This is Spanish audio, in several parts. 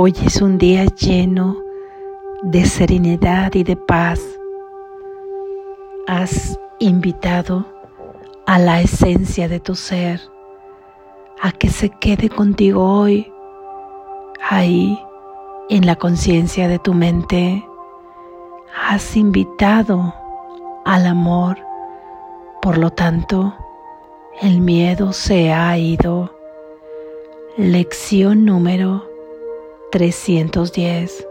Hoy es un día lleno de serenidad y de paz. Has invitado a la esencia de tu ser a que se quede contigo hoy, ahí en la conciencia de tu mente. Has invitado al amor, por lo tanto, el miedo se ha ido. Lección número 310.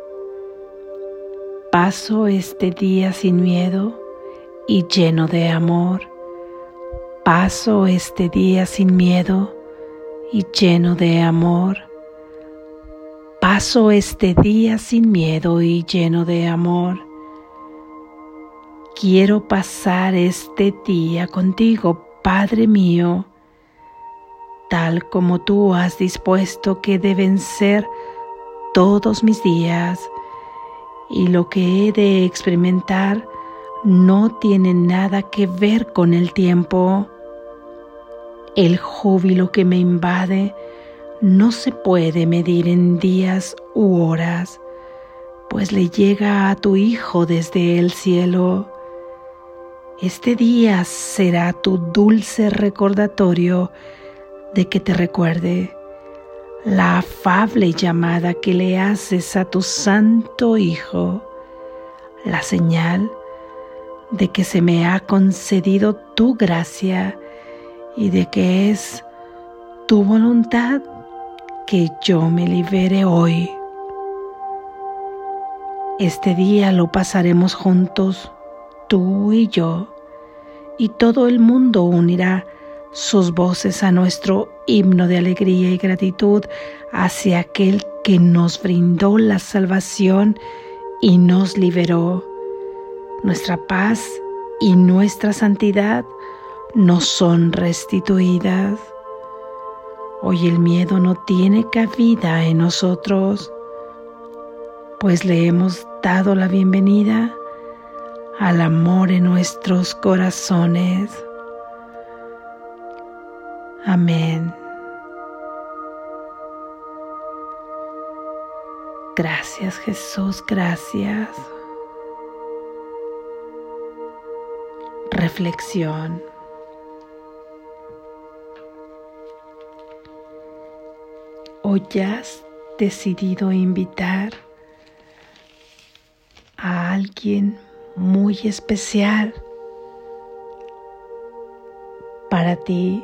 Paso este día sin miedo y lleno de amor. Paso este día sin miedo y lleno de amor. Paso este día sin miedo y lleno de amor. Quiero pasar este día contigo, Padre mío, tal como tú has dispuesto que deben ser todos mis días y lo que he de experimentar no tiene nada que ver con el tiempo. El júbilo que me invade no se puede medir en días u horas, pues le llega a tu Hijo desde el cielo. Este día será tu dulce recordatorio de que te recuerde la afable llamada que le haces a tu santo Hijo, la señal de que se me ha concedido tu gracia y de que es tu voluntad que yo me libere hoy. Este día lo pasaremos juntos, tú y yo, y todo el mundo unirá sus voces a nuestro himno de alegría y gratitud hacia aquel que nos brindó la salvación y nos liberó. Nuestra paz y nuestra santidad nos son restituidas. Hoy el miedo no tiene cabida en nosotros, pues le hemos dado la bienvenida al amor en nuestros corazones. Amén. Gracias Jesús, gracias. Reflexión. Hoy has decidido invitar a alguien muy especial para ti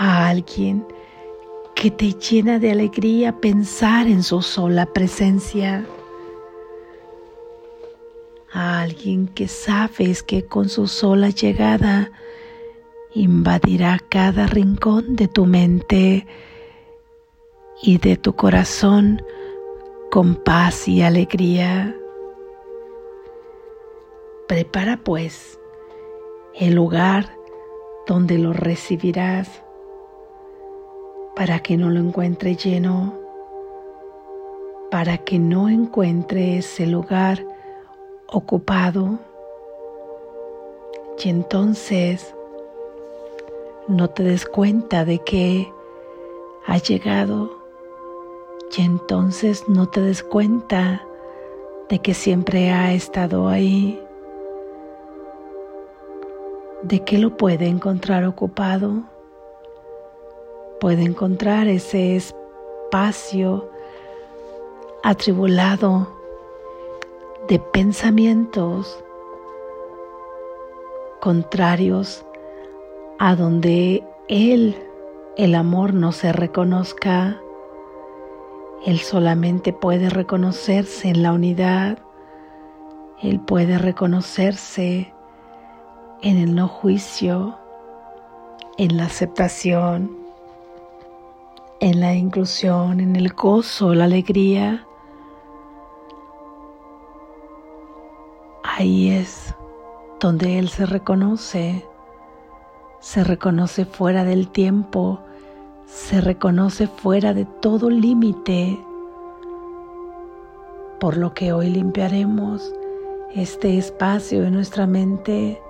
a alguien que te llena de alegría pensar en su sola presencia, a alguien que sabes que con su sola llegada invadirá cada rincón de tu mente y de tu corazón con paz y alegría. Prepara pues el lugar donde lo recibirás para que no lo encuentre lleno, para que no encuentre ese lugar ocupado. Y entonces no te des cuenta de que ha llegado. Y entonces no te des cuenta de que siempre ha estado ahí. De que lo puede encontrar ocupado puede encontrar ese espacio atribulado de pensamientos contrarios a donde Él, el amor, no se reconozca. Él solamente puede reconocerse en la unidad. Él puede reconocerse en el no juicio, en la aceptación, en la inclusión, en el gozo, la alegría. Ahí es donde Él se reconoce, se reconoce fuera del tiempo, se reconoce fuera de todo límite, por lo que hoy limpiaremos este espacio de nuestra mente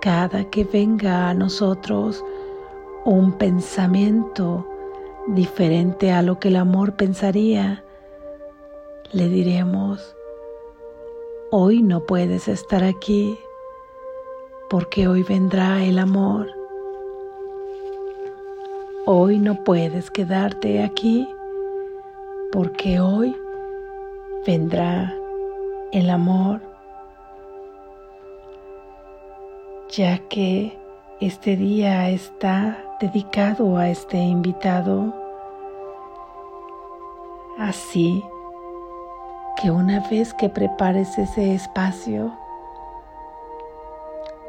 cada que venga a nosotros un pensamiento diferente a lo que el amor pensaría, le diremos, hoy no puedes estar aquí porque hoy vendrá el amor. Hoy no puedes quedarte aquí porque hoy vendrá el amor, ya que este día está dedicado a este invitado. Así que una vez que prepares ese espacio,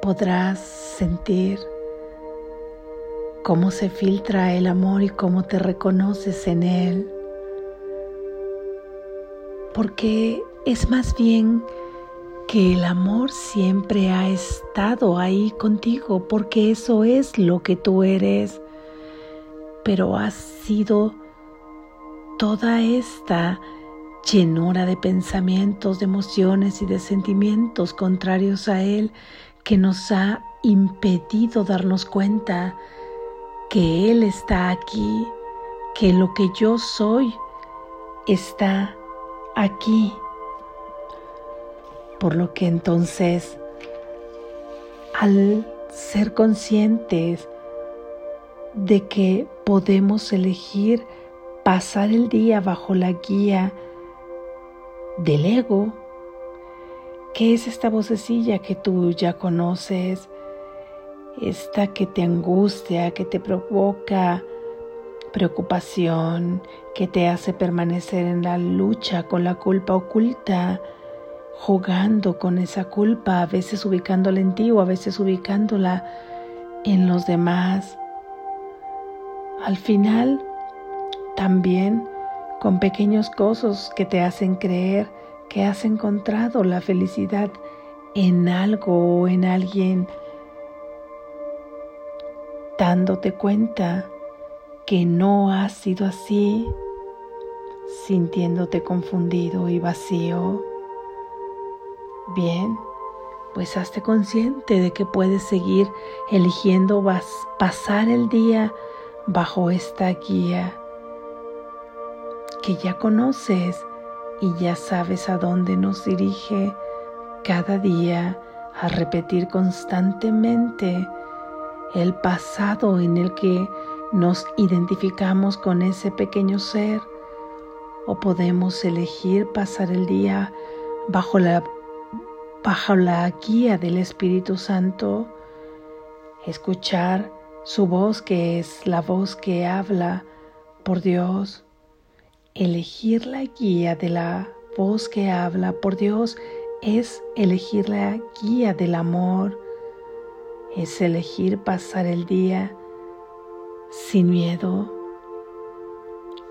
podrás sentir cómo se filtra el amor y cómo te reconoces en él. Porque es más bien que el amor siempre ha estado ahí contigo, porque eso es lo que tú eres, pero has sido toda esta llenura de pensamientos, de emociones y de sentimientos contrarios a Él que nos ha impedido darnos cuenta que Él está aquí, que lo que yo soy está aquí. Por lo que entonces, al ser conscientes de que podemos elegir pasar el día bajo la guía del ego, que es esta vocecilla que tú ya conoces, esta que te angustia, que te provoca preocupación, que te hace permanecer en la lucha con la culpa oculta, jugando con esa culpa, a veces ubicándola en ti o a veces ubicándola en los demás. Al final, también con pequeños gozos que te hacen creer que has encontrado la felicidad en algo o en alguien, dándote cuenta que no ha sido así, sintiéndote confundido y vacío. Bien, pues hazte consciente de que puedes seguir eligiendo pasar el día bajo esta guía que ya conoces y ya sabes a dónde nos dirige cada día a repetir constantemente el pasado en el que nos identificamos con ese pequeño ser. O podemos elegir pasar el día bajo la, bajo la guía del Espíritu Santo, escuchar su voz que es la voz que habla por Dios Elegir la guía de la voz que habla por Dios es elegir la guía del amor, es elegir pasar el día sin miedo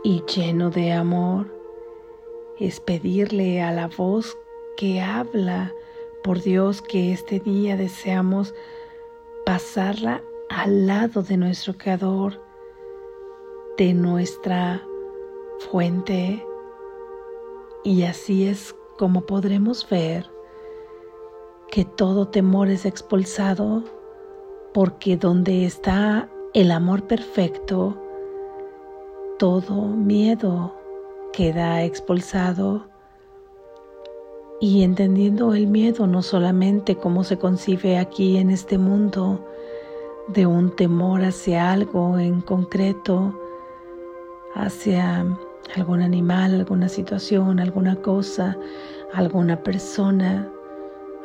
y lleno de amor, es pedirle a la voz que habla por Dios que este día deseamos pasarla al lado de nuestro Creador, de nuestra fuente. Y así es como podremos ver que todo temor es expulsado porque donde está el amor perfecto, todo miedo queda expulsado y entendiendo el miedo no solamente como se concibe aquí en este mundo, de un temor hacia algo en concreto, hacia algún animal, alguna situación, alguna cosa, alguna persona,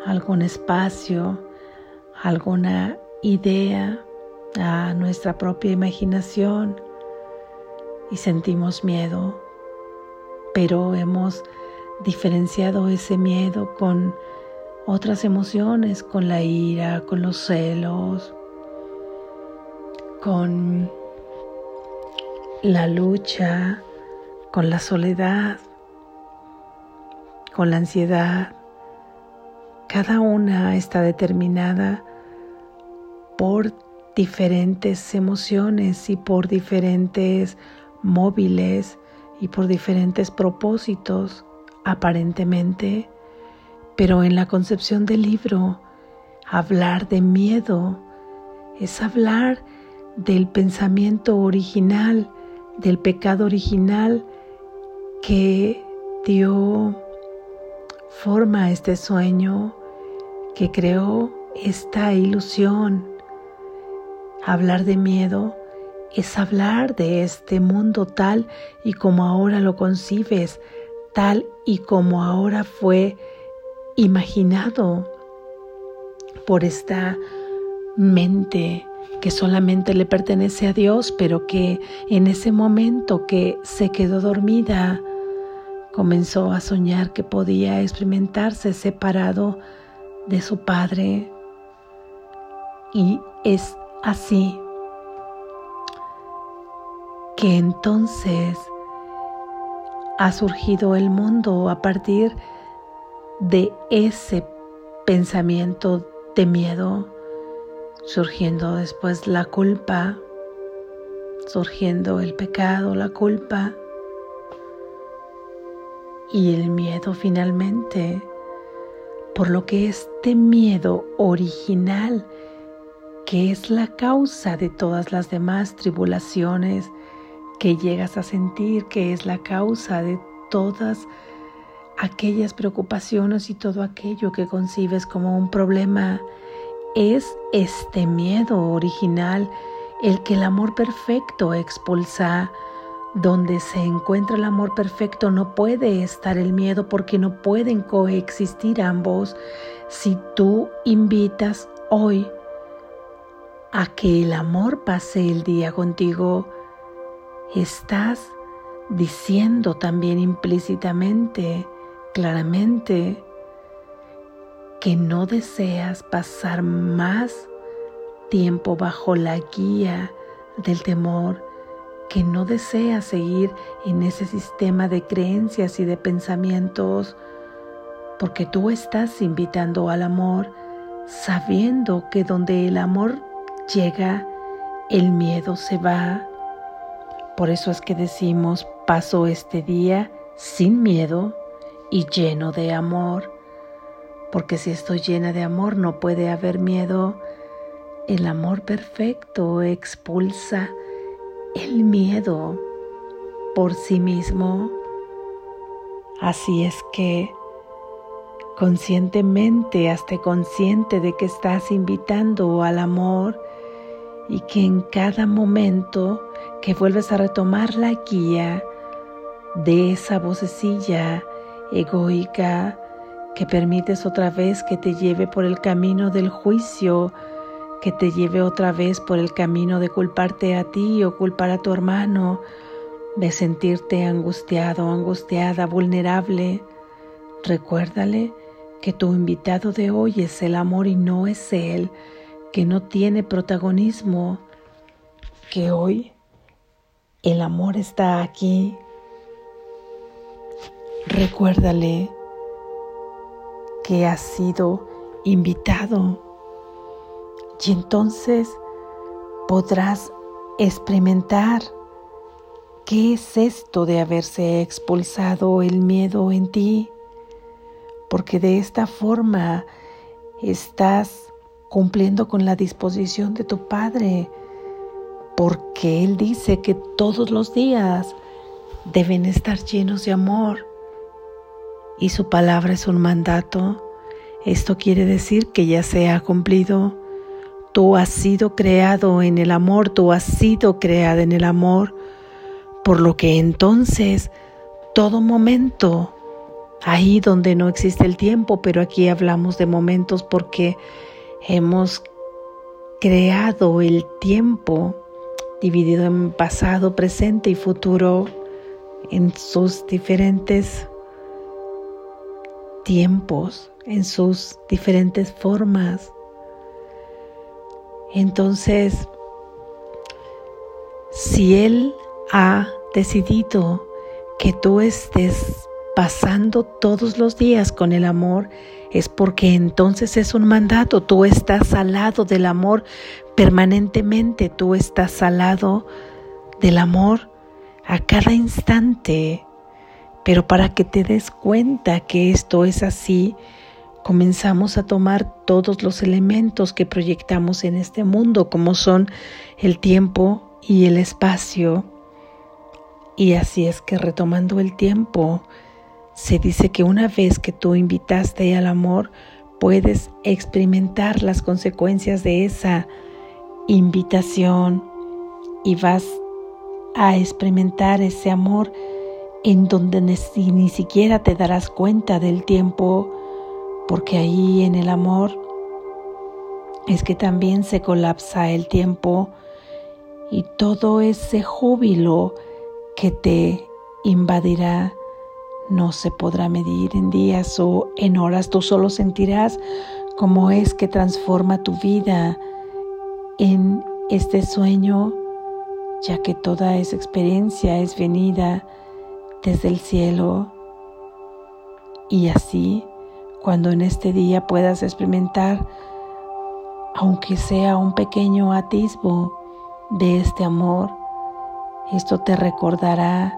algún espacio, alguna idea, a nuestra propia imaginación y sentimos miedo, pero hemos diferenciado ese miedo con otras emociones, con la ira, con los celos, con la lucha, con la soledad, con la ansiedad. Cada una está determinada por diferentes emociones y por diferentes móviles y por diferentes propósitos aparentemente, pero en la concepción del libro, hablar de miedo es hablar del pensamiento original del pecado original que dio forma a este sueño, que creó esta ilusión. Hablar de miedo es hablar de este mundo tal y como ahora lo concibes, tal y como ahora fue imaginado por esta mente que solamente le pertenece a Dios, pero que en ese momento que se quedó dormida, comenzó a soñar que podía experimentarse separado de su Padre. Y es así que entonces ha surgido el mundo a partir de ese pensamiento de miedo, surgiendo después la culpa, surgiendo el pecado, la culpa y el miedo finalmente, por lo que este miedo original, que es la causa de todas las demás tribulaciones que llegas a sentir, que es la causa de todas aquellas preocupaciones y todo aquello que concibes como un problema, es este miedo original el que el amor perfecto expulsa. Donde se encuentra el amor perfecto no puede estar el miedo porque no pueden coexistir ambos. Si tú invitas hoy a que el amor pase el día contigo, estás diciendo también implícitamente claramente que no deseas pasar más tiempo bajo la guía del temor, que no deseas seguir en ese sistema de creencias y de pensamientos, porque tú estás invitando al amor sabiendo que donde el amor llega, el miedo se va. Por eso es que decimos, paso este día sin miedo y lleno de amor, porque si estoy llena de amor no puede haber miedo. El amor perfecto expulsa el miedo por sí mismo. Así es que conscientemente, hasta consciente de que estás invitando al amor y que en cada momento que vuelves a retomar la guía de esa vocecilla egoica que permites otra vez que te lleve por el camino del juicio, que te lleve otra vez por el camino de culparte a ti o culpar a tu hermano, de sentirte angustiado, angustiada, vulnerable. Recuérdale que tu invitado de hoy es el amor y no es él, que no tiene protagonismo, que hoy el amor está aquí. Recuérdale que has sido invitado. Y entonces podrás experimentar qué es esto de haberse expulsado el miedo en ti, porque de esta forma estás cumpliendo con la disposición de tu Padre, porque Él dice que todos los días deben estar llenos de amor. Y su palabra es un mandato, esto quiere decir que ya se ha cumplido. Tú has sido creado en el amor, tú has sido creada en el amor, por lo que entonces todo momento, ahí donde no existe el tiempo, pero aquí hablamos de momentos porque hemos creado el tiempo dividido en pasado, presente y futuro en sus diferentes tiempos, en sus diferentes formas. Entonces, si Él ha decidido que tú estés pasando todos los días con el amor, es porque entonces es un mandato, tú estás al lado del amor permanentemente, tú estás al lado del amor a cada instante. Pero para que te des cuenta que esto es así, comenzamos a tomar todos los elementos que proyectamos en este mundo, como son el tiempo y el espacio. Y así es que retomando el tiempo, se dice que una vez que tú invitaste al amor, puedes experimentar las consecuencias de esa invitación y vas a experimentar ese amor en donde ni, siquiera te darás cuenta del tiempo, porque ahí en el amor es que también se colapsa el tiempo y todo ese júbilo que te invadirá no se podrá medir en días o en horas, tú solo sentirás cómo es que transforma tu vida en este sueño, ya que toda esa experiencia es venida desde el cielo. Y así, cuando en este día puedas experimentar, aunque sea un pequeño atisbo de este amor, esto te recordará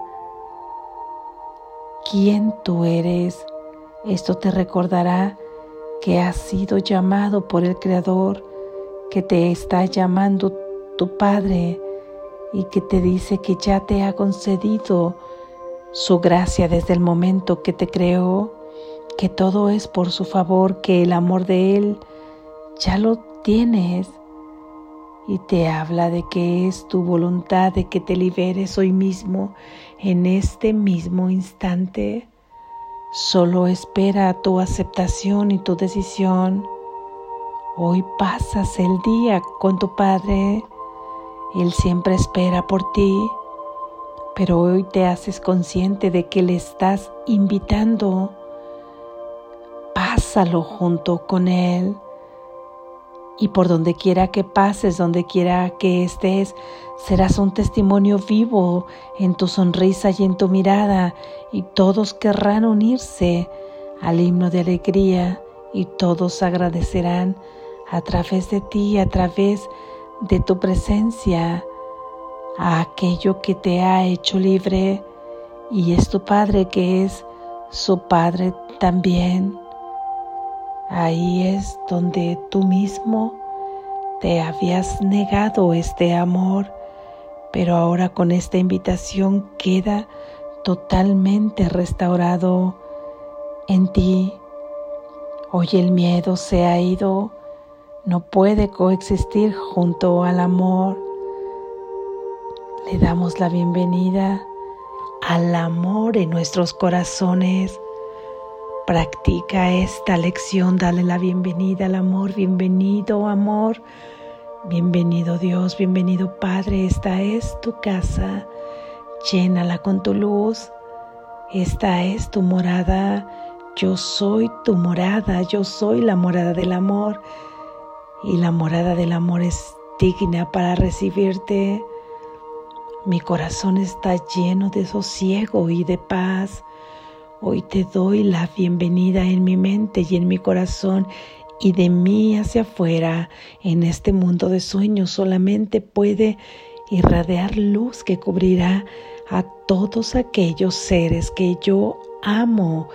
quién tú eres. Esto te recordará que has sido llamado por el Creador, que te está llamando tu Padre y que te dice que ya te ha concedido su gracia desde el momento que te creó, que todo es por su favor, que el amor de Él ya lo tienes y te habla de que es tu voluntad de que te liberes hoy mismo, en este mismo instante. Solo espera tu aceptación y tu decisión. Hoy pasas el día con tu Padre. Él siempre espera por ti, pero hoy te haces consciente de que le estás invitando. Pásalo junto con Él y por donde quiera que pases, donde quiera que estés, serás un testimonio vivo en tu sonrisa y en tu mirada, y todos querrán unirse al himno de alegría, y todos agradecerán a través de ti, a través de tu presencia, a aquello que te ha hecho libre, y es tu Padre que es su Padre también. Ahí es donde tú mismo te habías negado este amor, pero ahora con esta invitación queda totalmente restaurado en ti. Hoy el miedo se ha ido, no puede coexistir junto al amor. Le damos la bienvenida al amor en nuestros corazones. Practica esta lección, dale la bienvenida al amor, bienvenido amor, bienvenido Dios, bienvenido Padre, esta es tu casa, llénala con tu luz, esta es tu morada, yo soy tu morada, yo soy la morada del amor y la morada del amor es digna para recibirte. Mi corazón está lleno de sosiego y de paz. Hoy te doy la bienvenida en mi mente y en mi corazón y de mí hacia afuera. En este mundo de sueños solamente puede irradiar luz que cubrirá a todos aquellos seres que yo amo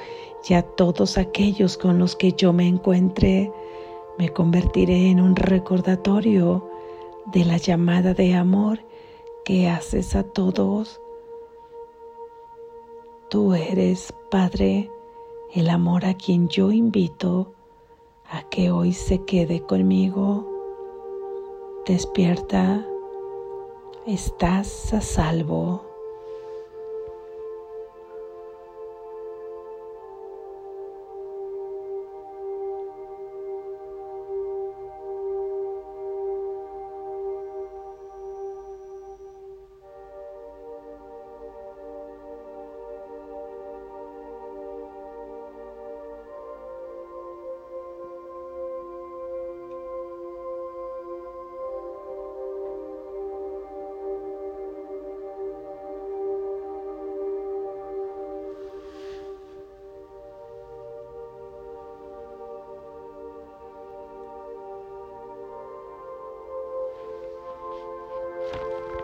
y a todos aquellos con los que yo me encuentre. Me convertiré en un recordatorio de la llamada de amor que haces a todos Tú eres, Padre, el amor a quien yo invito a que hoy se quede conmigo. Despierta, estás a salvo.